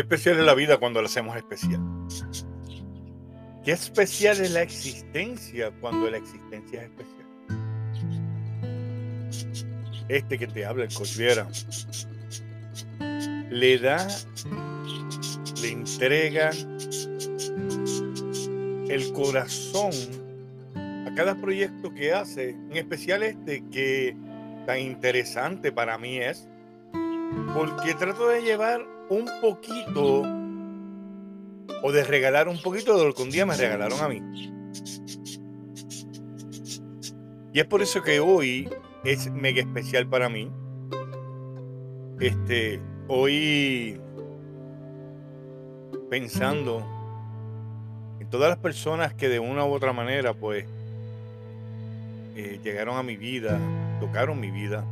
Qué especial es la vida cuando la hacemos especial. Qué especial es la existencia cuando la existencia es especial. Este que te habla, el Cosviera, le da, le entrega el corazón a cada proyecto que hace, en especial este que tan interesante para mí es, porque trato de llevar un poquito o de regalar un poquito de lo que un día me regalaron a mí. Y es por eso que hoy es mega especial para mí. Este, hoy pensando en todas las personas que de una u otra manera, pues, eh, llegaron a mi vida, tocaron mi vida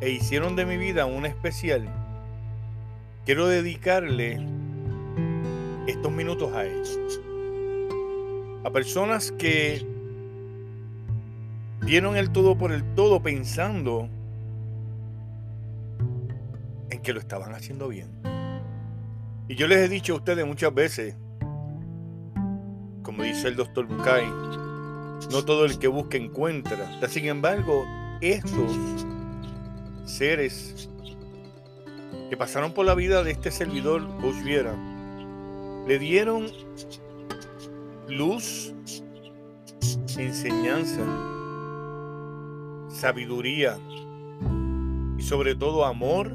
e hicieron de mi vida una especial quiero dedicarle estos minutos a ellos. A personas que dieron el todo por el todo pensando en que lo estaban haciendo bien. Y yo les he dicho a ustedes muchas veces, como dice el doctor Bucay, no todo el que busca encuentra. Sin embargo, estos seres que pasaron por la vida de este servidor, Coach Viera, le dieron luz, enseñanza, sabiduría y sobre todo amor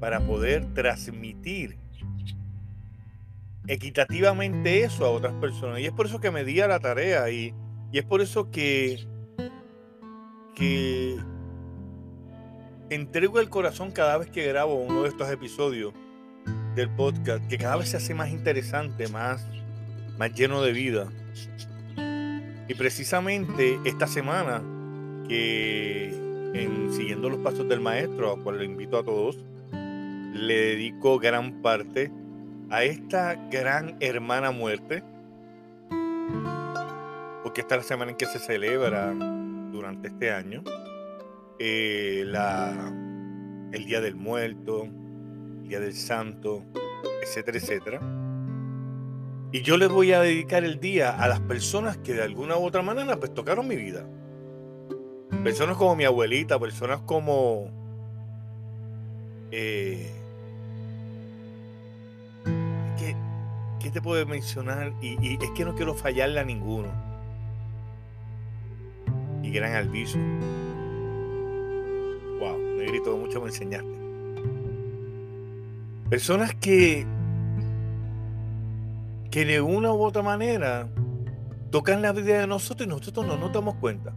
para poder transmitir equitativamente eso a otras personas. Y es por eso que me di a la tarea y, y es por eso que, que entrego el corazón cada vez que grabo uno de estos episodios del podcast, que cada vez se hace más interesante, más, más lleno de vida. Y precisamente esta semana, que en Siguiendo los Pasos del Maestro, a cual le invito a todos, le dedico gran parte a esta gran hermana muerte, porque esta es la semana en que se celebra durante este año eh, el Día del Muerto, el Día del Santo, etcétera, etcétera. Y yo les voy a dedicar el día a las personas que de alguna u otra manera pues tocaron mi vida. Personas como mi abuelita, personas como... Eh, ¿qué, ¿Qué te puedo mencionar? Y, es que no quiero fallarle a ninguno. Y gran Alviso grito mucho me enseñaste. Personas que, que de una u otra manera tocan la vida de nosotros y nosotros no nos damos cuenta.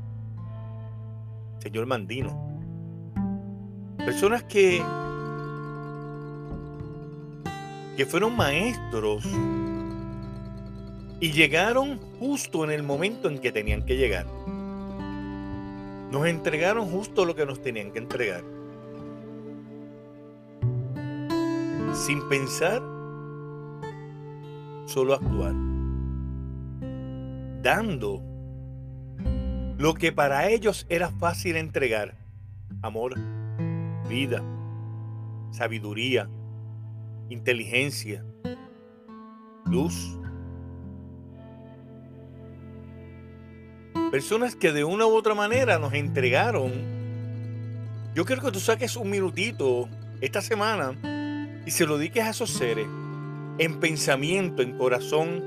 Señor Mandino. Personas que, que fueron maestros y llegaron justo en el momento en que tenían que llegar. Nos entregaron justo lo que nos tenían que entregar. Sin pensar, solo actuar. Dando lo que para ellos era fácil entregar. Amor, vida, sabiduría, inteligencia, luz, Personas que de una u otra manera nos entregaron. Yo quiero que tú saques un minutito esta semana y se lo dediques a esos seres en pensamiento, en corazón.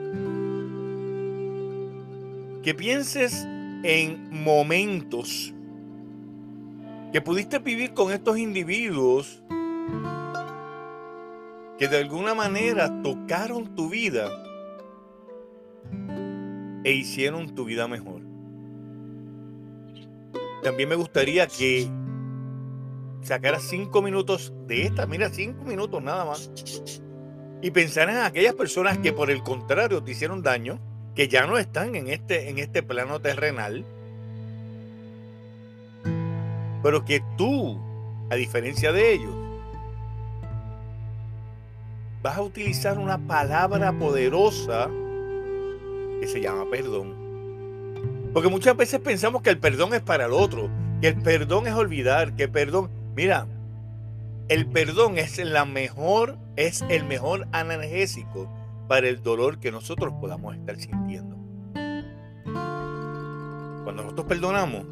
Que pienses en momentos que pudiste vivir con estos individuos que de alguna manera tocaron tu vida e hicieron tu vida mejor. también me gustaría que sacaras cinco minutos de esta, mira, cinco minutos nada más, y pensaras en aquellas personas que por el contrario te hicieron daño, que ya no están en este, en este plano terrenal, pero que tú, a diferencia de ellos, vas a utilizar una palabra poderosa que se llama perdón. Porque muchas veces pensamos que el perdón es para el otro, que el perdón es olvidar, que perdón, mira, el perdón es la mejor, es el mejor analgésico para el dolor que nosotros podamos estar sintiendo. Cuando nosotros perdonamos,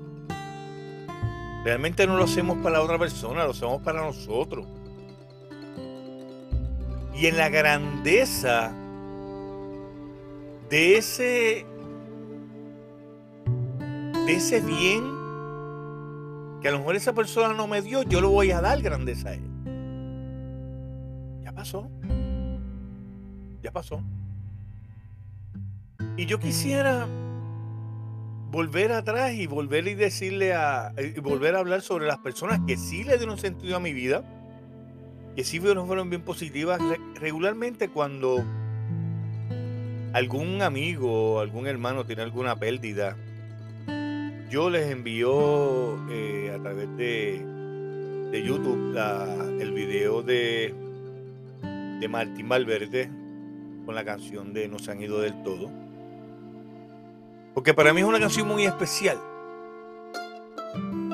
realmente no lo hacemos para la otra persona, lo hacemos para nosotros. Y en la grandeza de ese de ese bien que a lo mejor esa persona no me dio, yo lo voy a dar grandeza a él. Ya pasó. Ya pasó. Y yo quisiera volver atrás y volver y decirle a y volver a hablar sobre las personas que sí le dieron sentido a mi vida que sí fueron bien positivas. Regularmente cuando algún amigo algún hermano tiene alguna pérdida, yo les envío eh, a través de, YouTube el video de, de Martín Valverde con la canción de No se han ido del todo. Porque para mí es una canción muy especial.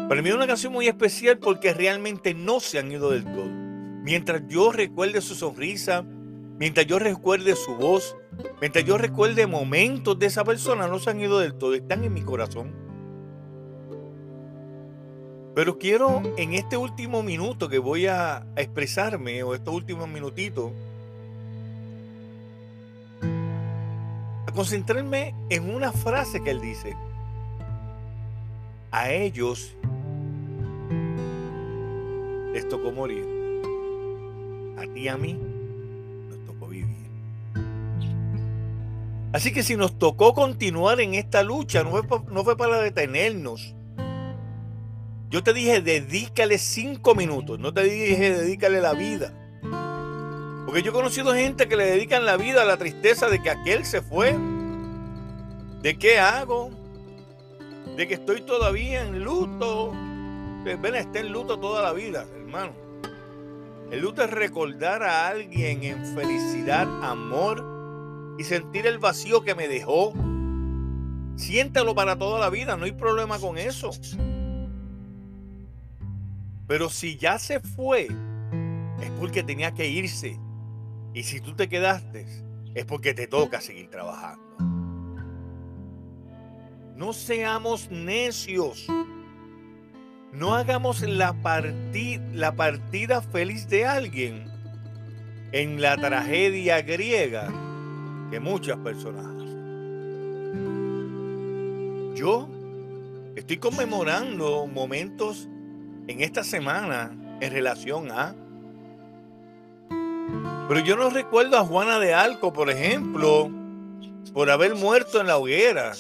Para mí es una canción muy especial porque realmente no se han ido del todo. Mientras yo recuerde su sonrisa, mientras yo recuerde su voz, mientras yo recuerde momentos de esa persona, no se han ido del todo, están en mi corazón. Pero quiero en este último minuto que voy a, expresarme, o estos últimos minutitos, a concentrarme en una frase que él dice. A ellos les tocó morir a ti y a mí nos tocó vivir. Así que si nos tocó continuar en esta lucha, no fue, no fue para detenernos. Yo te dije, dedícale cinco minutos, no te dije, dedícale la vida. Porque yo he conocido gente que le dedican la vida a la tristeza de que aquel se fue. ¿De qué hago? De que estoy todavía en luto. Ven, esté en luto toda la vida, hermano. El luto es recordar a alguien en felicidad, amor y sentir el vacío que me dejó. Siéntalo para toda la vida, no hay problema con eso. Pero si ya se fue, es porque tenía que irse. Y si tú te quedaste, es porque te toca seguir trabajando. No seamos necios. No hagamos la, la partida feliz de alguien en la tragedia griega que muchas personas hacen. Yo estoy conmemorando momentos en esta semana en relación a... Pero yo no recuerdo a Juana de Alco, por ejemplo, por haber muerto en la hoguera.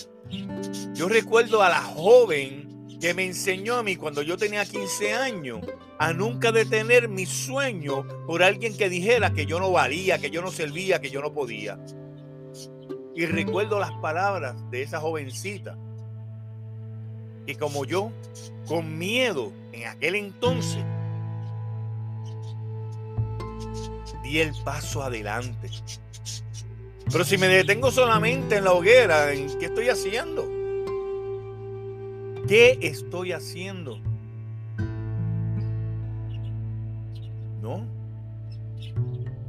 Yo recuerdo a la joven que me enseñó a mí cuando yo tenía 15 años a nunca detener mi sueño por alguien que dijera que yo no valía, que yo no servía, que yo no podía. Y recuerdo las palabras de esa jovencita. Y como yo, con miedo en aquel entonces, di el paso adelante. Pero si me detengo solamente en la hoguera, ¿en qué estoy haciendo? ¿Qué estoy haciendo? No.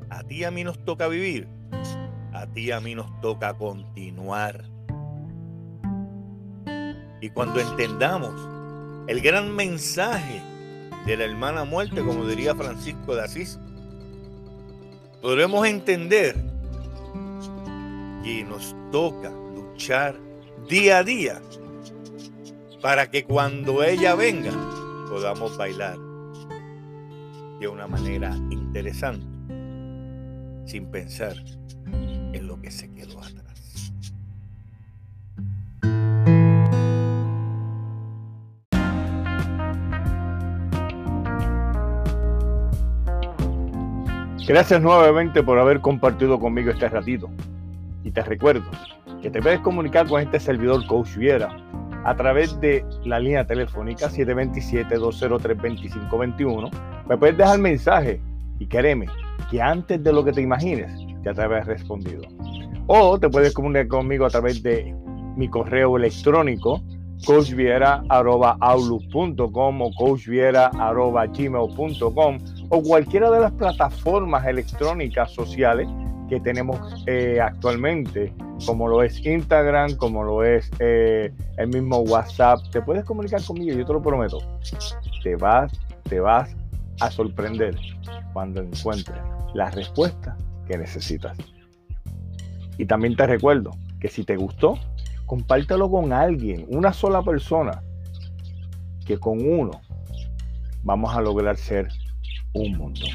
A ti a mí nos toca vivir. A ti a mí nos toca continuar. Y cuando entendamos el gran mensaje de la hermana muerte, como diría Francisco de Asís, podremos entender que nos toca luchar día a día para que cuando ella venga podamos bailar de una manera interesante, sin pensar en lo que se quedó atrás. Gracias nuevamente por haber compartido conmigo este ratito. Y te recuerdo que te puedes comunicar con este servidor Coach Viera a través de la línea telefónica 727-203-2521. Me puedes dejar mensaje y créeme que antes de lo que te imagines ya te habrás respondido. O te puedes comunicar conmigo a través de mi correo electrónico coachviera.outlook.com o coachviera.gmail.com o cualquiera de las plataformas electrónicas sociales que tenemos eh, actualmente, como lo es Instagram, como lo es eh, el mismo WhatsApp. Te puedes comunicar conmigo, yo te lo prometo. Te vas, te vas a sorprender cuando encuentres la respuesta que necesitas. Y también te recuerdo que si te gustó, compártelo con alguien, una sola persona, que con uno vamos a lograr ser un montón.